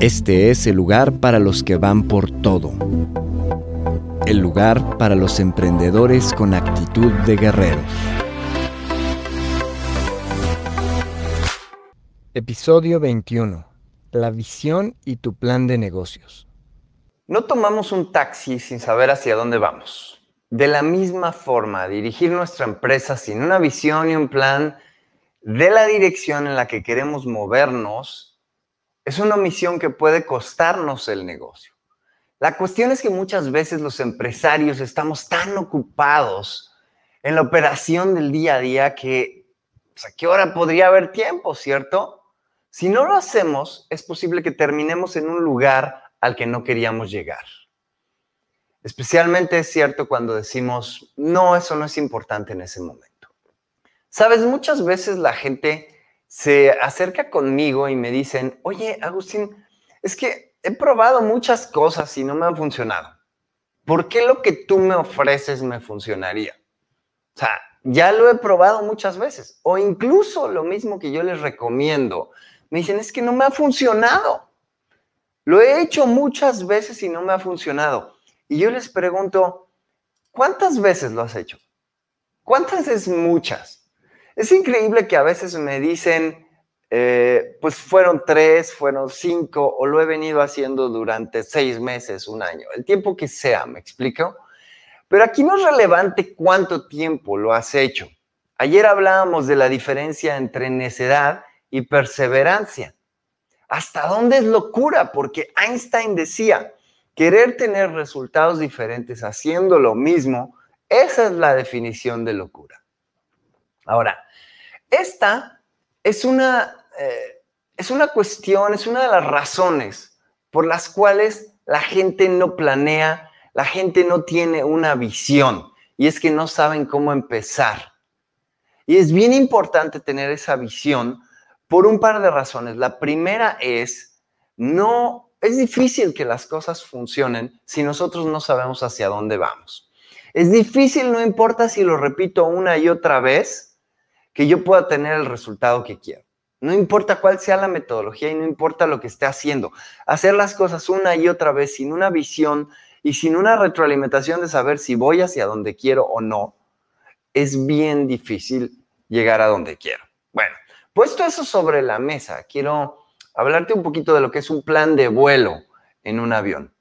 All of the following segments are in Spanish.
Este es el lugar para los que van por todo. El lugar para los emprendedores con actitud de guerreros. Episodio 21. La visión y tu plan de negocios. No tomamos un taxi sin saber hacia dónde vamos. De la misma forma, dirigir nuestra empresa sin una visión y un plan de la dirección en la que queremos movernos es una misión que puede costarnos el negocio. La cuestión es que muchas veces los empresarios estamos tan ocupados en la operación del día a día que pues, a qué hora podría haber tiempo, ¿cierto? Si no lo hacemos, es posible que terminemos en un lugar al que no queríamos llegar. Especialmente es cierto cuando decimos, no, eso no es importante en ese momento. Sabes, muchas veces la gente se acerca conmigo y me dicen, oye, Agustín, es que he probado muchas cosas y no me han funcionado. ¿Por qué lo que tú me ofreces me funcionaría? O sea, ya lo he probado muchas veces. O incluso lo mismo que yo les recomiendo. Me dicen, es que no me ha funcionado. Lo he hecho muchas veces y no me ha funcionado. Y yo les pregunto, ¿cuántas veces lo has hecho? ¿Cuántas es muchas? Es increíble que a veces me dicen, eh, pues fueron tres, fueron cinco, o lo he venido haciendo durante seis meses, un año, el tiempo que sea, ¿me explico? Pero aquí no es relevante cuánto tiempo lo has hecho. Ayer hablábamos de la diferencia entre necedad y perseverancia. ¿Hasta dónde es locura? Porque Einstein decía, querer tener resultados diferentes haciendo lo mismo, esa es la definición de locura. Ahora, esta es una, eh, es una cuestión, es una de las razones por las cuales la gente no planea, la gente no tiene una visión y es que no saben cómo empezar. Y es bien importante tener esa visión por un par de razones. La primera es, no, es difícil que las cosas funcionen si nosotros no sabemos hacia dónde vamos. Es difícil, no importa si lo repito una y otra vez, que yo pueda tener el resultado que quiero. No importa cuál sea la metodología y no importa lo que esté haciendo. Hacer las cosas una y otra vez sin una visión y sin una retroalimentación de saber si voy hacia donde quiero o no, es bien difícil llegar a donde quiero. Bueno, puesto eso sobre la mesa, quiero hablarte un poquito de lo que es un plan de vuelo en un avión.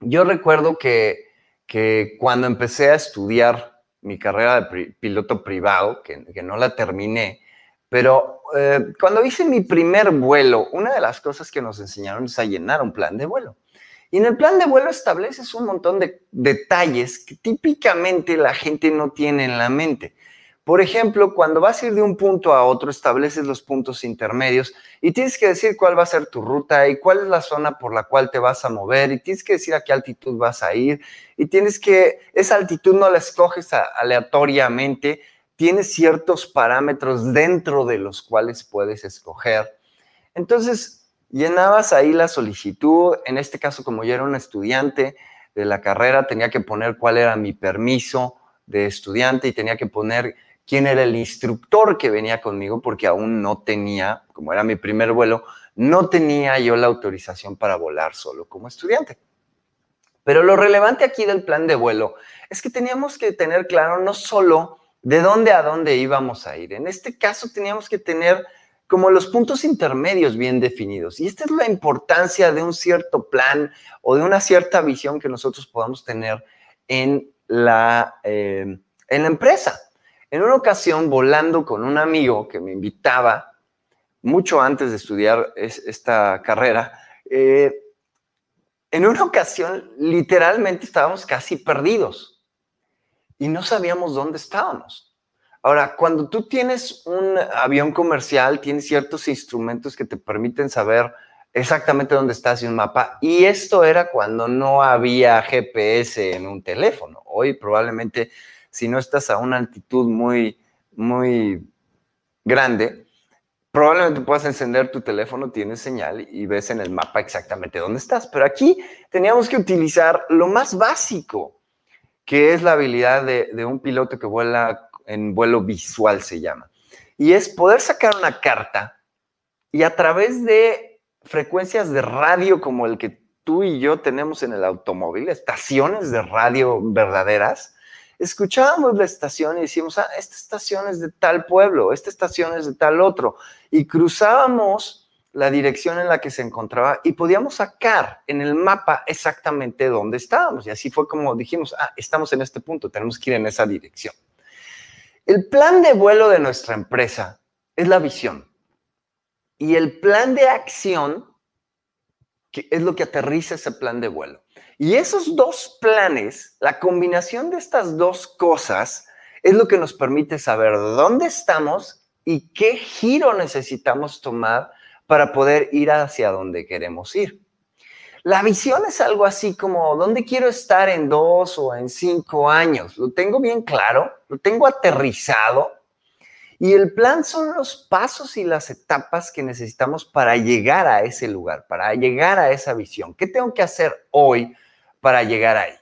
Yo recuerdo que, que cuando empecé a estudiar mi carrera de piloto privado, que, no la terminé, pero eh, cuando hice mi primer vuelo, una de las cosas que nos enseñaron es a llenar un plan de vuelo. Y en el plan de vuelo estableces un montón de detalles que típicamente la gente no tiene en la mente. Por ejemplo, cuando vas a ir de un punto a otro, estableces los puntos intermedios y tienes que decir cuál va a ser tu ruta y cuál es la zona por la cual te vas a mover y tienes que decir a qué altitud vas a ir y tienes que, esa altitud no la escoges aleatoriamente, tienes ciertos parámetros dentro de los cuales puedes escoger. Entonces, llenabas ahí la solicitud, en este caso como yo era un estudiante de la carrera, tenía que poner cuál era mi permiso de estudiante y tenía que poner quién era el instructor que venía conmigo, porque aún no tenía, como era mi primer vuelo, no tenía yo la autorización para volar solo como estudiante. Pero lo relevante aquí del plan de vuelo es que teníamos que tener claro no solo de dónde a dónde íbamos a ir, en este caso teníamos que tener como los puntos intermedios bien definidos. Y esta es la importancia de un cierto plan o de una cierta visión que nosotros podamos tener en la, eh, en la empresa. En una ocasión, volando con un amigo que me invitaba, mucho antes de estudiar esta carrera, eh, en una ocasión literalmente estábamos casi perdidos y no sabíamos dónde estábamos. Ahora, cuando tú tienes un avión comercial, tienes ciertos instrumentos que te permiten saber exactamente dónde estás en un mapa. Y esto era cuando no había GPS en un teléfono. Hoy probablemente si no estás a una altitud muy, muy grande, probablemente puedas encender tu teléfono, tienes señal y ves en el mapa exactamente dónde estás. Pero aquí teníamos que utilizar lo más básico, que es la habilidad de, de un piloto que vuela en vuelo visual, se llama. Y es poder sacar una carta y a través de frecuencias de radio como el que tú y yo tenemos en el automóvil, estaciones de radio verdaderas, escuchábamos la estación y decíamos, ah, esta estación es de tal pueblo, esta estación es de tal otro, y cruzábamos la dirección en la que se encontraba y podíamos sacar en el mapa exactamente dónde estábamos. Y así fue como dijimos, ah, estamos en este punto, tenemos que ir en esa dirección. El plan de vuelo de nuestra empresa es la visión. Y el plan de acción que es lo que aterriza ese plan de vuelo. Y esos dos planes, la combinación de estas dos cosas, es lo que nos permite saber dónde estamos y qué giro necesitamos tomar para poder ir hacia donde queremos ir. La visión es algo así como, ¿dónde quiero estar en dos o en cinco años? Lo tengo bien claro, lo tengo aterrizado. Y el plan son los pasos y las etapas que necesitamos para llegar a ese lugar, para llegar a esa visión. ¿Qué tengo que hacer hoy para llegar ahí.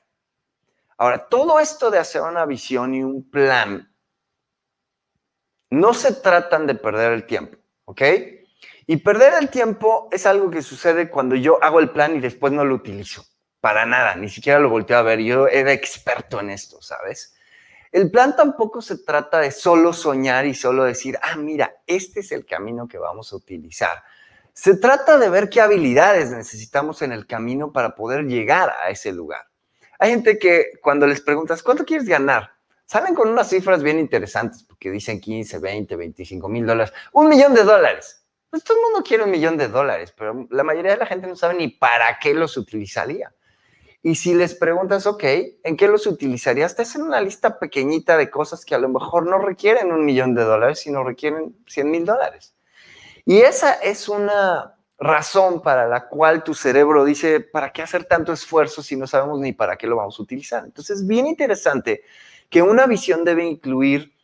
Ahora, todo esto de hacer una visión y un plan no se tratan de perder el tiempo, ¿ok? Y perder el tiempo es algo que sucede cuando yo hago el plan y después no lo utilizo. Para nada, ni siquiera lo volteo a ver. Yo era experto en esto, ¿sabes? El plan tampoco se trata de solo soñar y solo decir, ah, mira, este es el camino que vamos a utilizar. Se trata de ver qué habilidades necesitamos en el camino para poder llegar a ese lugar. Hay gente que cuando les preguntas, ¿cuánto quieres ganar? Salen con unas cifras bien interesantes porque dicen 15, 20, 25 mil dólares, un millón de dólares. Pues todo el mundo quiere un millón de dólares, pero la mayoría de la gente no sabe ni para qué los utilizaría. Y si les preguntas, ok, ¿en qué los utilizarías? Te hacen una lista pequeñita de cosas que a lo mejor no requieren un millón de dólares, sino requieren 100 mil dólares. Y esa es una razón para la cual tu cerebro dice, ¿para qué hacer tanto esfuerzo si no sabemos ni para qué lo vamos a utilizar? Entonces, es bien interesante que una visión debe incluir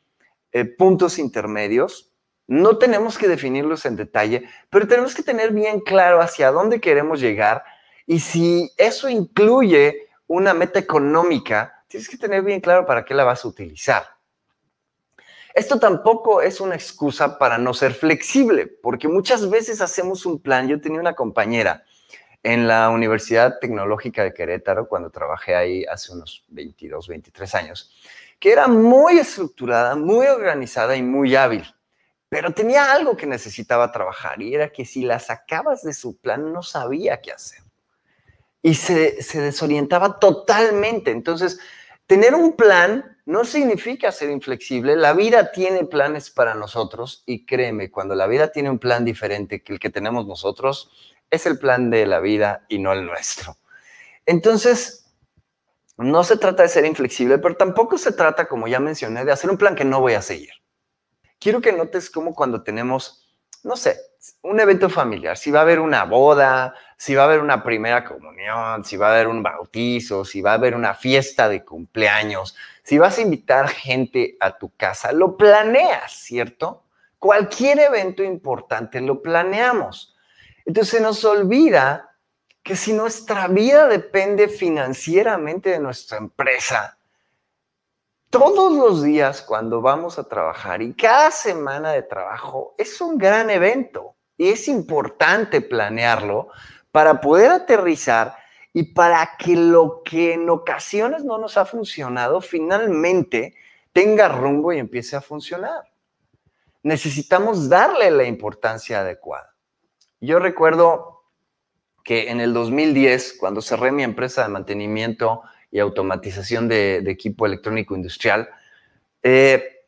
eh, puntos intermedios. No tenemos que definirlos en detalle, pero tenemos que tener bien claro hacia dónde queremos llegar y si eso incluye una meta económica, tienes que tener bien claro para qué la vas a utilizar. Esto tampoco es una excusa para no ser flexible, porque muchas veces hacemos un plan. Yo tenía una compañera en la Universidad Tecnológica de Querétaro, cuando trabajé ahí hace unos 22, 23 años, que era muy estructurada, muy organizada y muy hábil, pero tenía algo que necesitaba trabajar y era que si la sacabas de su plan no sabía qué hacer. Y se, se desorientaba totalmente. Entonces, tener un plan no significa ser inflexible. La vida tiene planes para nosotros y créeme, cuando la vida tiene un plan diferente que el que tenemos nosotros, es el plan de la vida y no el nuestro. Entonces, no se trata de ser inflexible, pero tampoco se trata, como ya mencioné, de hacer un plan que no voy a seguir. Quiero que notes cómo cuando tenemos, no sé, un evento familiar, si va a haber una boda, si va a haber una primera comunión, si va a haber un bautizo, si va a haber una fiesta de cumpleaños, si vas a invitar gente a tu casa, lo planeas, ¿cierto? Cualquier evento importante lo planeamos. Entonces se nos olvida que si nuestra vida depende financieramente de nuestra empresa, todos los días cuando vamos a trabajar y cada semana de trabajo es un gran evento y es importante planearlo para poder aterrizar y para que lo que en ocasiones no nos ha funcionado finalmente tenga rumbo y empiece a funcionar. Necesitamos darle la importancia adecuada. Yo recuerdo que en el 2010, cuando cerré mi empresa de mantenimiento y automatización de, equipo electrónico industrial, eh,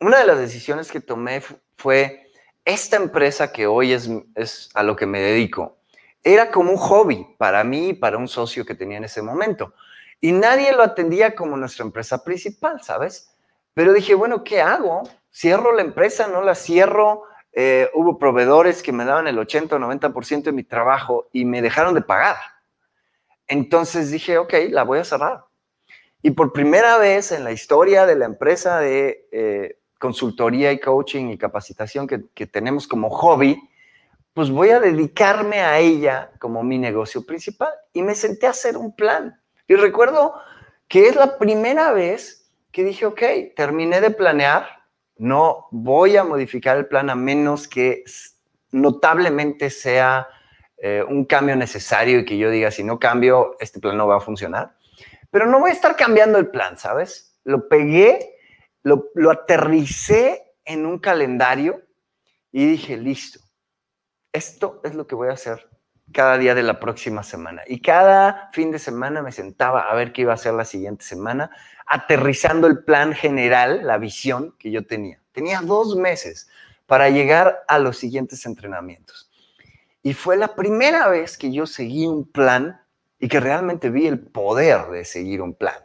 una de las decisiones que tomé fue esta empresa que hoy es, a lo que me dedico. Era como un hobby para mí y para un socio que tenía en ese momento. Y nadie lo atendía como nuestra empresa principal, ¿sabes? Pero dije, bueno, ¿qué hago? ¿Cierro la empresa? ¿No la cierro? Eh, hubo proveedores que me daban el 80 o 90% de mi trabajo y me dejaron de pagar. Entonces dije, ok, la voy a cerrar. Y por primera vez en la historia de la empresa de eh, consultoría y coaching y capacitación que, que tenemos como hobby, pues voy a dedicarme a ella como mi negocio principal. Y me senté a hacer un plan. Y recuerdo que es la primera vez que dije, ok, terminé de planear, no voy a modificar el plan a menos que notablemente sea eh, un cambio necesario y que yo diga, si no cambio, este plan no va a funcionar. Pero no voy a estar cambiando el plan, ¿sabes? Lo pegué, lo, lo aterricé en un calendario y dije, listo, esto es lo que voy a hacer cada día de la próxima semana. Y cada fin de semana me sentaba a ver qué iba a hacer la siguiente semana, aterrizando el plan general, la visión que yo tenía. Tenía dos meses para llegar a los siguientes entrenamientos. Y fue la primera vez que yo seguí un plan y que realmente vi el poder de seguir un plan.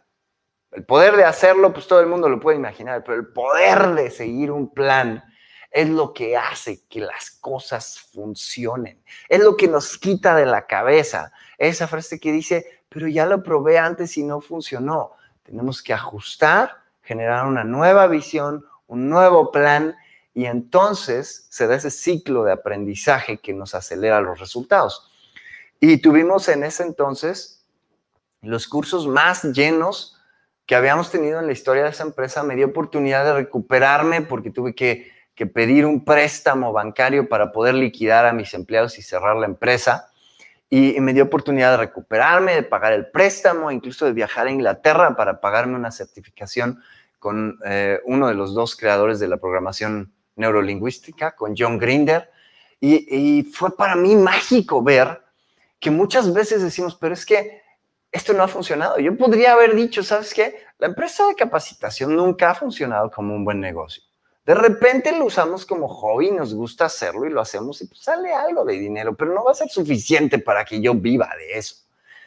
El poder de hacerlo, pues todo el mundo lo puede imaginar, pero el poder de seguir un plan es lo que hace que las cosas funcionen, es lo que nos quita de la cabeza esa frase que dice, pero ya lo probé antes y no funcionó. Tenemos que ajustar, generar una nueva visión, un nuevo plan y entonces se da ese ciclo de aprendizaje que nos acelera los resultados. Y tuvimos en ese entonces los cursos más llenos que habíamos tenido en la historia de esa empresa. Me dio oportunidad de recuperarme porque tuve que que pedir un préstamo bancario para poder liquidar a mis empleados y cerrar la empresa. Y, me dio oportunidad de recuperarme, de pagar el préstamo, incluso de viajar a Inglaterra para pagarme una certificación con eh, uno de los dos creadores de la programación neurolingüística, con John Grinder. Y, fue para mí mágico ver que muchas veces decimos, pero es que esto no ha funcionado. Yo podría haber dicho, ¿sabes qué? La empresa de capacitación nunca ha funcionado como un buen negocio. De repente lo usamos como hobby, nos gusta hacerlo y lo hacemos y pues sale algo de dinero, pero no va a ser suficiente para que yo viva de eso.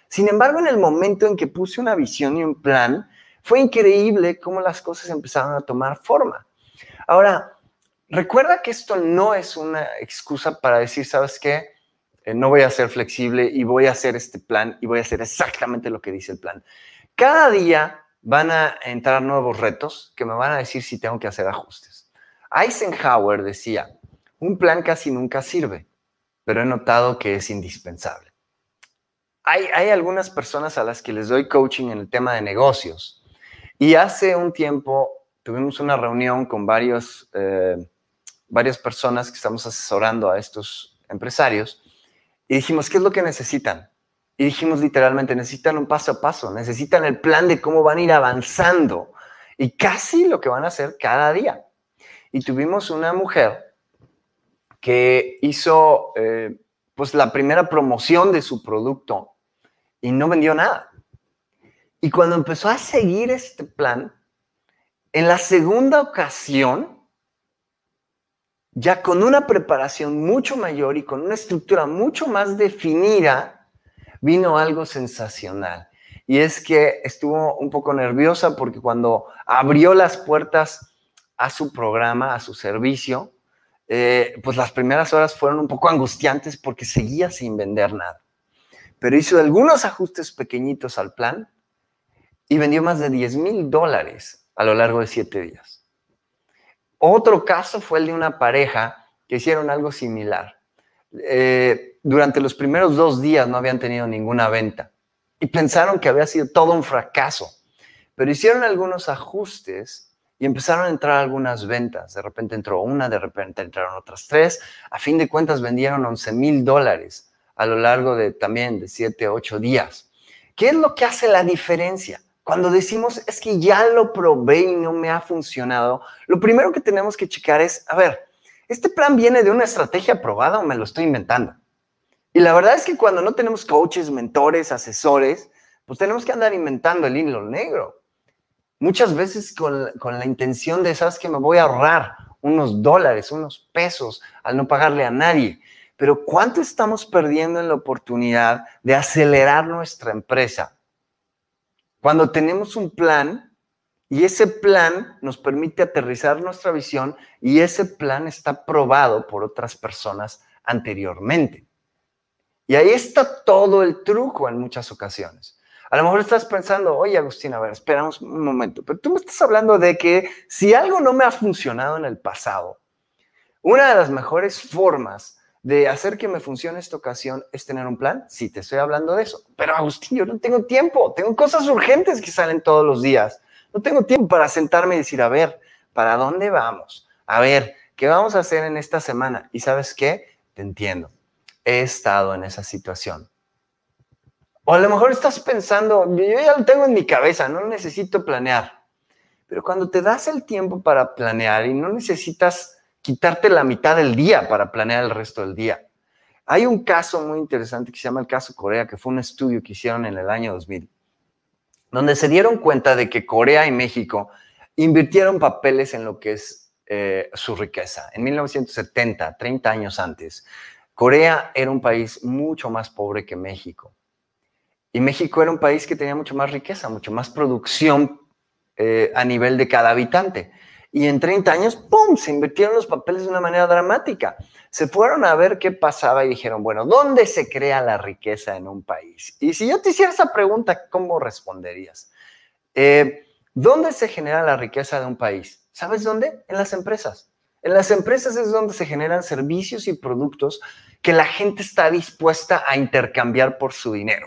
Sin embargo, en el momento en que puse una visión y un plan, fue increíble cómo las cosas empezaron a tomar forma. Ahora, recuerda que esto no es una excusa para decir, ¿sabes qué? Eh, no voy a ser flexible y voy a hacer este plan y voy a hacer exactamente lo que dice el plan. Cada día van a entrar nuevos retos que me van a decir si tengo que hacer ajustes. Eisenhower decía, un plan casi nunca sirve, pero he notado que es indispensable. Hay, algunas personas a las que les doy coaching en el tema de negocios y hace un tiempo tuvimos una reunión con varios, eh, varias personas que estamos asesorando a estos empresarios y dijimos, ¿qué es lo que necesitan? Y dijimos literalmente, necesitan un paso a paso, necesitan el plan de cómo van a ir avanzando y casi lo que van a hacer cada día. Y tuvimos una mujer que hizo eh, pues la primera promoción de su producto y no vendió nada. Y cuando empezó a seguir este plan, en la segunda ocasión, ya con una preparación mucho mayor y con una estructura mucho más definida, vino algo sensacional. Y es que estuvo un poco nerviosa porque cuando abrió las puertas a su programa, a su servicio, eh, pues las primeras horas fueron un poco angustiantes porque seguía sin vender nada. Pero hizo algunos ajustes pequeñitos al plan y vendió más de 10 mil dólares a lo largo de siete días. Otro caso fue el de una pareja que hicieron algo similar. Eh, durante los primeros dos días no habían tenido ninguna venta y pensaron que había sido todo un fracaso, pero hicieron algunos ajustes y empezaron a entrar algunas ventas. De repente entró una, de repente entraron otras tres. A fin de cuentas vendieron 11 mil dólares a lo largo de también de 7, 8 días. ¿Qué es lo que hace la diferencia? Cuando decimos es que ya lo probé y no me ha funcionado, lo primero que tenemos que checar es, a ver, ¿este plan viene de una estrategia probada o me lo estoy inventando? Y la verdad es que cuando no tenemos coaches, mentores, asesores, pues tenemos que andar inventando el hilo negro. Muchas veces con, con la intención de, ¿sabes que Me voy a ahorrar unos dólares, unos pesos al no pagarle a nadie. Pero ¿cuánto estamos perdiendo en la oportunidad de acelerar nuestra empresa? Cuando tenemos un plan y ese plan nos permite aterrizar nuestra visión y ese plan está probado por otras personas anteriormente. Y ahí está todo el truco en muchas ocasiones. A lo mejor estás pensando, oye Agustín, a ver, esperamos un momento, pero tú me estás hablando de que si algo no me ha funcionado en el pasado, una de las mejores formas de hacer que me funcione esta ocasión es tener un plan. Sí, te estoy hablando de eso. Pero Agustín, yo no tengo tiempo, tengo cosas urgentes que salen todos los días. No tengo tiempo para sentarme y decir, a ver, ¿para dónde vamos? A ver, ¿qué vamos a hacer en esta semana? Y sabes qué? Te entiendo. He estado en esa situación. O a lo mejor estás pensando, yo ya lo tengo en mi cabeza, no necesito planear. Pero cuando te das el tiempo para planear y no necesitas quitarte la mitad del día para planear el resto del día. Hay un caso muy interesante que se llama el caso Corea, que fue un estudio que hicieron en el año 2000, donde se dieron cuenta de que Corea y México invirtieron papeles en lo que es eh, su riqueza. En 1970, 30 años antes, Corea era un país mucho más pobre que México. Y México era un país que tenía mucho más riqueza, mucho más producción eh, a nivel de cada habitante. Y en 30 años, ¡pum!, se invirtieron los papeles de una manera dramática. Se fueron a ver qué pasaba y dijeron, bueno, ¿dónde se crea la riqueza en un país? Y si yo te hiciera esa pregunta, ¿cómo responderías? Eh, ¿Dónde se genera la riqueza de un país? ¿Sabes dónde? En las empresas. En las empresas es donde se generan servicios y productos que la gente está dispuesta a intercambiar por su dinero.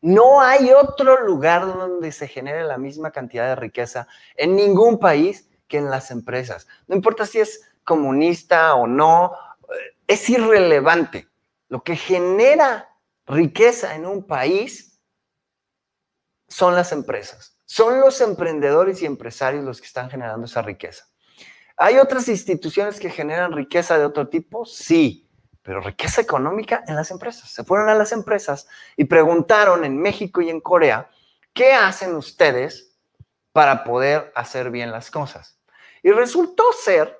No hay otro lugar donde se genere la misma cantidad de riqueza en ningún país que en las empresas. No importa si es comunista o no, eh, es irrelevante. Lo que genera riqueza en un país son las empresas. Son los emprendedores y empresarios los que están generando esa riqueza. ¿Hay otras instituciones que generan riqueza de otro tipo? Sí pero riqueza económica en las empresas. Se fueron a las empresas y preguntaron en México y en Corea, ¿qué hacen ustedes para poder hacer bien las cosas? Y resultó ser,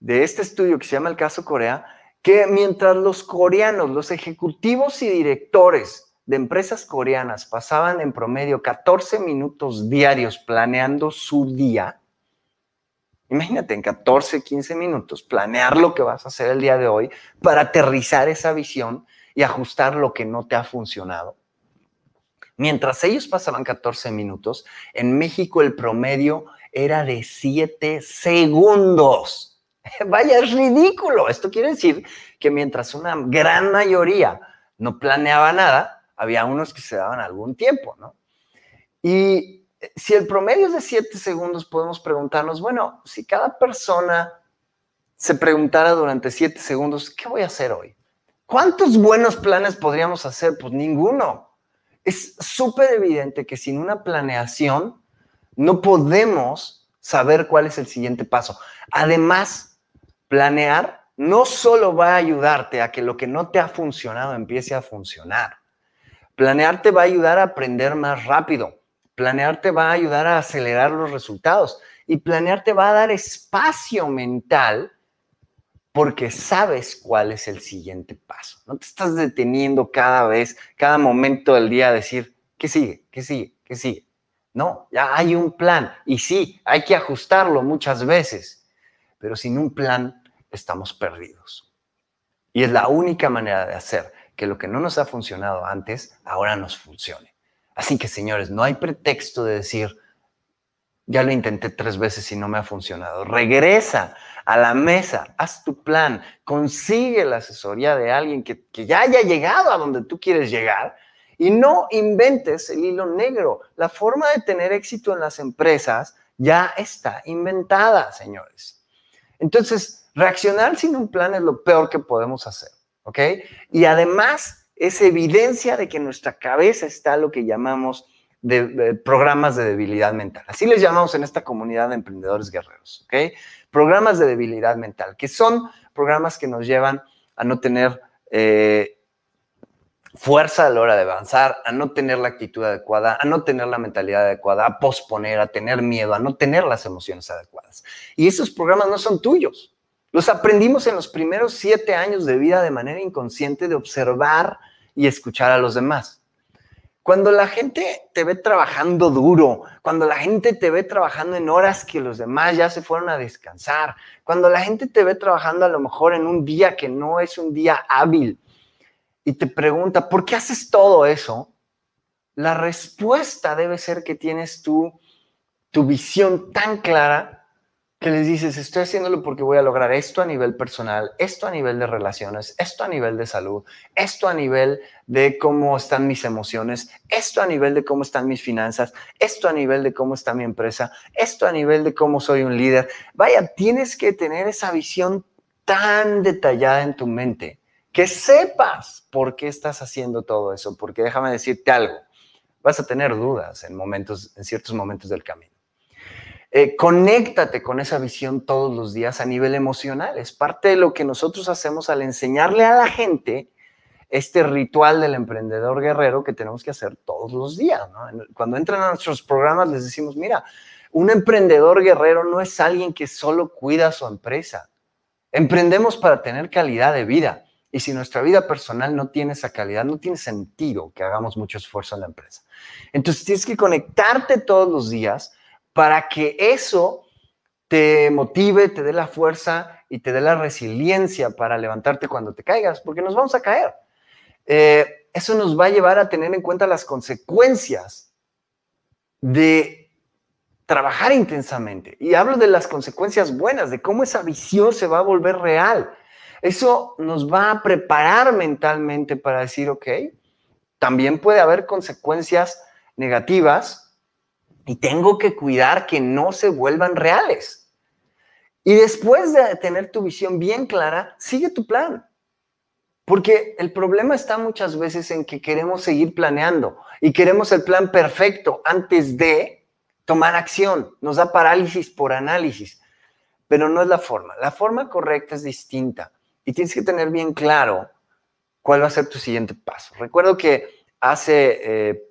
de este estudio que se llama el caso Corea, que mientras los coreanos, los ejecutivos y directores de empresas coreanas pasaban en promedio 14 minutos diarios planeando su día, Imagínate en 14, 15 minutos planear lo que vas a hacer el día de hoy para aterrizar esa visión y ajustar lo que no te ha funcionado. Mientras ellos pasaban 14 minutos, en México el promedio era de 7 segundos. Vaya, es ridículo. Esto quiere decir que mientras una gran mayoría no planeaba nada, había unos que se daban algún tiempo, ¿no? Y si el promedio es de 7 segundos, podemos preguntarnos, bueno, si cada persona se preguntara durante 7 segundos, ¿qué voy a hacer hoy? ¿Cuántos buenos planes podríamos hacer? Pues ninguno. Es súper evidente que sin una planeación no podemos saber cuál es el siguiente paso. Además, planear no solo va a ayudarte a que lo que no te ha funcionado empiece a funcionar. Planear te va a ayudar a aprender más rápido Planear te va a ayudar a acelerar los resultados y planear te va a dar espacio mental porque sabes cuál es el siguiente paso. No te estás deteniendo cada vez, cada momento del día a decir, ¿qué sigue? ¿Qué sigue? ¿Qué sigue? No, ya hay un plan y sí, hay que ajustarlo muchas veces, pero sin un plan estamos perdidos. Y es la única manera de hacer que lo que no nos ha funcionado antes ahora nos funcione. Así que, señores, no hay pretexto de decir, ya lo intenté tres veces y no me ha funcionado. Regresa a la mesa, haz tu plan, consigue la asesoría de alguien que, que, ya haya llegado a donde tú quieres llegar y no inventes el hilo negro. La forma de tener éxito en las empresas ya está inventada, señores. Entonces, reaccionar sin un plan es lo peor que podemos hacer, ¿ok? Y además es evidencia de que nuestra cabeza está lo que llamamos de, programas de debilidad mental. Así les llamamos en esta comunidad de emprendedores guerreros, ¿ok? Programas de debilidad mental, que son programas que nos llevan a no tener, eh, fuerza a la hora de avanzar, a no tener la actitud adecuada, a no tener la mentalidad adecuada, a posponer, a tener miedo, a no tener las emociones adecuadas. Y esos programas no son tuyos. Los aprendimos en los primeros siete años de vida de manera inconsciente de observar y escuchar a los demás. Cuando la gente te ve trabajando duro, cuando la gente te ve trabajando en horas que los demás ya se fueron a descansar, cuando la gente te ve trabajando a lo mejor en un día que no es un día hábil y te pregunta, ¿por qué haces todo eso? La respuesta debe ser que tienes tú tu visión tan clara que les dices, estoy haciéndolo porque voy a lograr esto a nivel personal, esto a nivel de relaciones, esto a nivel de salud, esto a nivel de cómo están mis emociones, esto a nivel de cómo están mis finanzas, esto a nivel de cómo está mi empresa, esto a nivel de cómo soy un líder. Vaya, tienes que tener esa visión tan detallada en tu mente que sepas por qué estás haciendo todo eso, porque déjame decirte algo, vas a tener dudas en momentos en ciertos momentos del camino. Eh, conéctate con esa visión todos los días a nivel emocional. Es parte de lo que nosotros hacemos al enseñarle a la gente este ritual del emprendedor guerrero que tenemos que hacer todos los días. Cuando entran a nuestros programas les decimos, mira, un emprendedor guerrero no es alguien que solo cuida su empresa. Emprendemos para tener calidad de vida. Y si nuestra vida personal no tiene esa calidad, no tiene sentido que hagamos mucho esfuerzo en la empresa. Entonces tienes que conectarte todos los días para que eso te motive, te dé la fuerza y te dé la resiliencia para levantarte cuando te caigas, porque nos vamos a caer. Eh, eso nos va a llevar a tener en cuenta las consecuencias de trabajar intensamente. Y hablo de las consecuencias buenas, de cómo esa visión se va a volver real. Eso nos va a preparar mentalmente para decir, ok, también puede haber consecuencias negativas, y tengo que cuidar que no se vuelvan reales. Y después de tener tu visión bien clara, sigue tu plan. Porque el problema está muchas veces en que queremos seguir planeando y queremos el plan perfecto antes de tomar acción. Nos da parálisis por análisis, pero no es la forma. La forma correcta es distinta y tienes que tener bien claro cuál va a ser tu siguiente paso. Recuerdo que hace eh,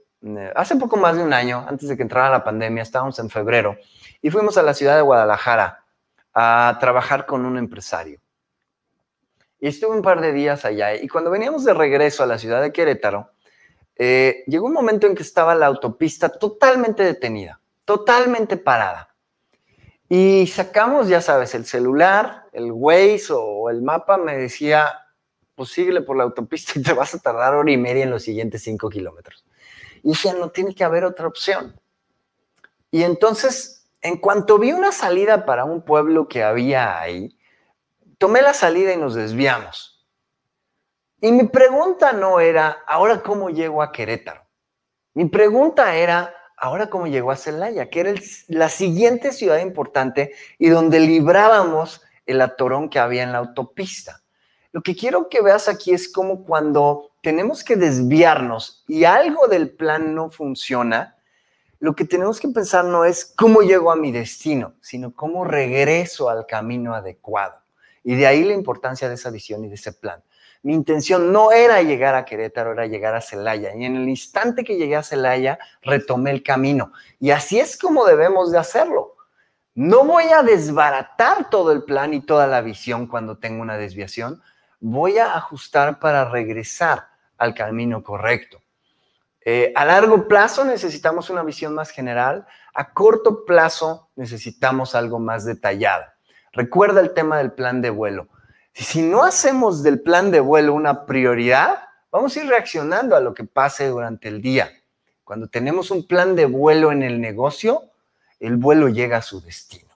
hace poco más de un año, antes de que entrara la pandemia, estábamos en febrero y fuimos a la ciudad de Guadalajara a trabajar con un empresario. Y estuve un par de días allá y cuando veníamos de regreso a la ciudad de Querétaro, eh, llegó un momento en que estaba la autopista totalmente detenida, totalmente parada. Y sacamos, ya sabes, el celular, el Waze o el mapa me decía, síguele por la autopista y te vas a tardar hora y media en los siguientes cinco kilómetros. Y decía, no tiene que haber otra opción. Y entonces, en cuanto vi una salida para un pueblo que había ahí, tomé la salida y nos desviamos. Y mi pregunta no era, ¿ahora cómo llego a Querétaro? Mi pregunta era, ¿ahora cómo llego a Celaya? Que era la siguiente ciudad importante y donde librábamos el atorón que había en la autopista. Lo que quiero que veas aquí es como cuando tenemos que desviarnos y algo del plan no funciona, lo que tenemos que pensar no es cómo llego a mi destino, sino cómo regreso al camino adecuado. Y de ahí la importancia de esa visión y de ese plan. Mi intención no era llegar a Querétaro, era llegar a Celaya. Y en el instante que llegué a Celaya, retomé el camino. Y así es como debemos de hacerlo. No voy a desbaratar todo el plan y toda la visión cuando tengo una desviación. Voy a ajustar para regresar al camino correcto. Eh, a largo plazo necesitamos una visión más general, a corto plazo necesitamos algo más detallado. Recuerda el tema del plan de vuelo. Si no hacemos del plan de vuelo una prioridad, vamos a ir reaccionando a lo que pase durante el día. Cuando tenemos un plan de vuelo en el negocio, el vuelo llega a su destino.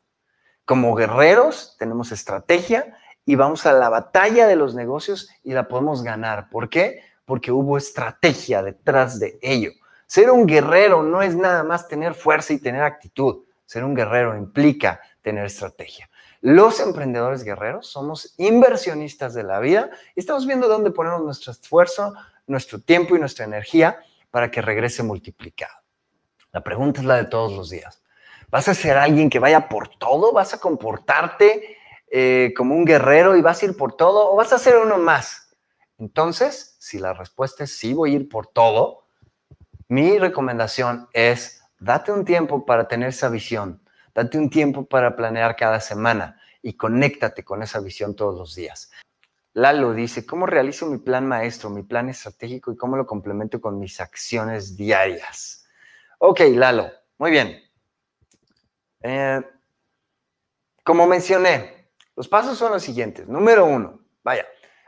Como guerreros tenemos estrategia y vamos a la batalla de los negocios y la podemos ganar. ¿Por qué? Porque hubo estrategia detrás de ello. Ser un guerrero no es nada más tener fuerza y tener actitud. Ser un guerrero implica tener estrategia. Los emprendedores guerreros somos inversionistas de la vida y estamos viendo dónde ponemos nuestro esfuerzo, nuestro tiempo y nuestra energía para que regrese multiplicado. La pregunta es la de todos los días. ¿Vas a ser alguien que vaya por todo? ¿Vas a comportarte eh, como un guerrero y vas a ir por todo? ¿O vas a ser uno más Entonces, si la respuesta es sí, voy a ir por todo, mi recomendación es date un tiempo para tener esa visión, date un tiempo para planear cada semana y conéctate con esa visión todos los días. Lalo dice, ¿cómo realizo mi plan maestro, mi plan estratégico y cómo lo complemento con mis acciones diarias? Ok, Lalo, muy bien. Eh, como mencioné, los pasos son los siguientes. Número uno, vaya,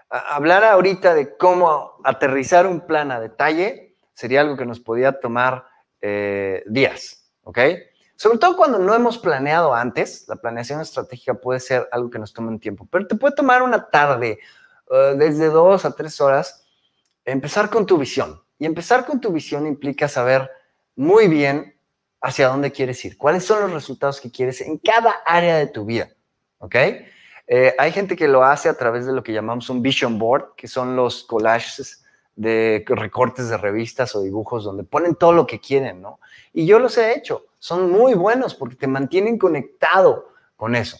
hablar ahorita de cómo aterrizar un plan a detalle sería algo que nos podía tomar eh, días, ¿ok? Sobre todo cuando no hemos planeado antes, la planeación estratégica puede ser algo que nos tome un tiempo, pero te puede tomar una tarde, eh, desde dos a tres horas, empezar con tu visión. Y empezar con tu visión implica saber muy bien hacia dónde quieres ir, cuáles son los resultados que quieres en cada área de tu vida, ¿ok? Eh, hay gente que lo hace a través de lo que llamamos un vision board, que son los collages de recortes de revistas o dibujos donde ponen todo lo que quieren, ¿no? Y yo los he hecho, son muy buenos porque te mantienen conectado con eso.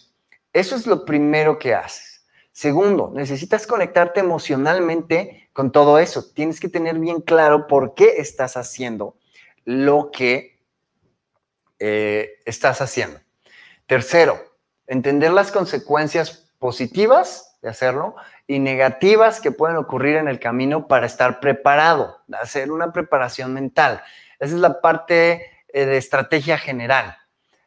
Eso es lo primero que haces. Segundo, necesitas conectarte emocionalmente con todo eso. Tienes que tener bien claro por qué estás haciendo lo que eh, estás haciendo. Tercero, entender las consecuencias positivas de hacerlo y negativas que pueden ocurrir en el camino para estar preparado, hacer una preparación mental. Esa es la parte eh, de estrategia general.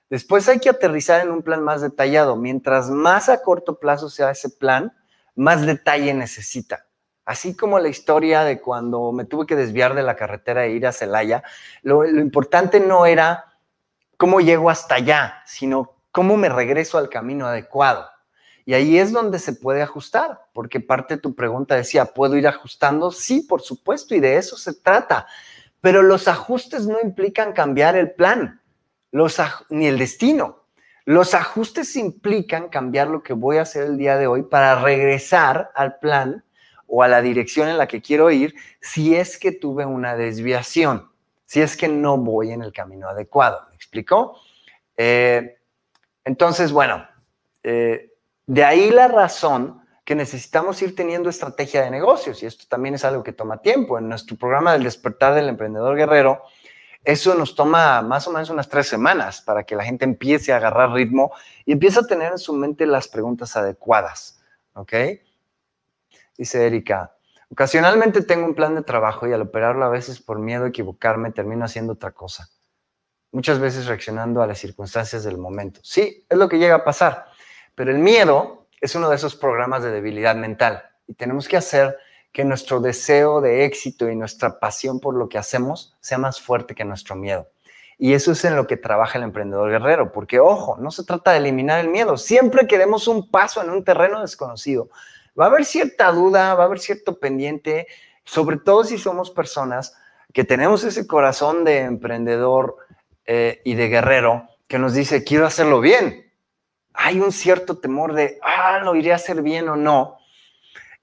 Después hay que aterrizar en un plan más detallado. Mientras más a corto plazo sea ese plan, más detalle necesita. Así como la historia de cuando me tuve que desviar de la carretera e ir a Celaya, lo, lo importante no era cómo llego hasta allá, sino cómo me regreso al camino adecuado. Y ahí es donde se puede ajustar, porque parte de tu pregunta decía, ¿puedo ir ajustando? Sí, por supuesto, y de eso se trata. Pero los ajustes no implican cambiar el plan, los ni el destino. Los ajustes implican cambiar lo que voy a hacer el día de hoy para regresar al plan o a la dirección en la que quiero ir si es que tuve una desviación, si es que no voy en el camino adecuado. ¿Me explicó? Eh, entonces, bueno, eh, de ahí la razón que necesitamos ir teniendo estrategia de negocios y esto también es algo que toma tiempo. En nuestro programa del despertar del emprendedor guerrero, eso nos toma más o menos unas tres semanas para que la gente empiece a agarrar ritmo y empiece a tener en su mente las preguntas adecuadas. ¿Ok? Dice Erika, ocasionalmente tengo un plan de trabajo y al operarlo a veces por miedo a equivocarme termino haciendo otra cosa. Muchas veces reaccionando a las circunstancias del momento. Sí, es lo que llega a pasar. Pero el miedo es uno de esos programas de debilidad mental y tenemos que hacer que nuestro deseo de éxito y nuestra pasión por lo que hacemos sea más fuerte que nuestro miedo. Y eso es en lo que trabaja el emprendedor guerrero, porque ojo, no se trata de eliminar el miedo, siempre queremos un paso en un terreno desconocido. Va a haber cierta duda, va a haber cierto pendiente, sobre todo si somos personas que tenemos ese corazón de emprendedor eh, y de guerrero que nos dice, quiero hacerlo bien, hay un cierto temor de, ah, lo iré a hacer bien o no.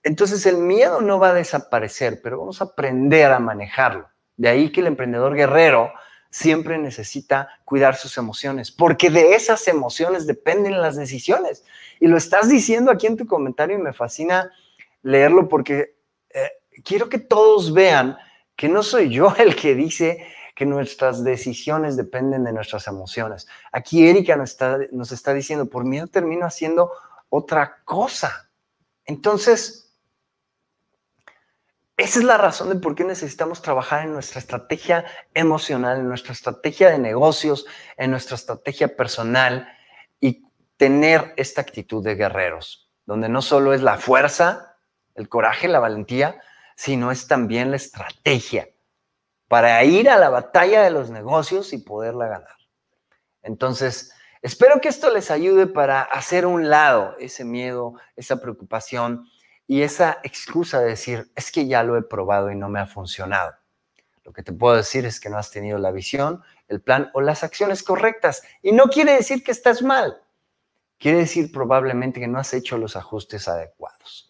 Entonces el miedo no va a desaparecer, pero vamos a aprender a manejarlo. De ahí que el emprendedor guerrero siempre necesita cuidar sus emociones, porque de esas emociones dependen las decisiones. Y lo estás diciendo aquí en tu comentario y me fascina leerlo porque eh, quiero que todos vean que no soy yo el que dice que nuestras decisiones dependen de nuestras emociones. Aquí Erika nos está, nos está diciendo, por miedo termino haciendo otra cosa. Entonces, esa es la razón de por qué necesitamos trabajar en nuestra estrategia emocional, en nuestra estrategia de negocios, en nuestra estrategia personal y tener esta actitud de guerreros, donde no solo es la fuerza, el coraje, la valentía, sino es también la estrategia para ir a la batalla de los negocios y poderla ganar. Entonces, espero que esto les ayude para hacer un lado ese miedo, esa preocupación y esa excusa de decir, es que ya lo he probado y no me ha funcionado. Lo que te puedo decir es que no has tenido la visión, el plan o las acciones correctas. Y no quiere decir que estás mal. Quiere decir probablemente que no has hecho los ajustes adecuados.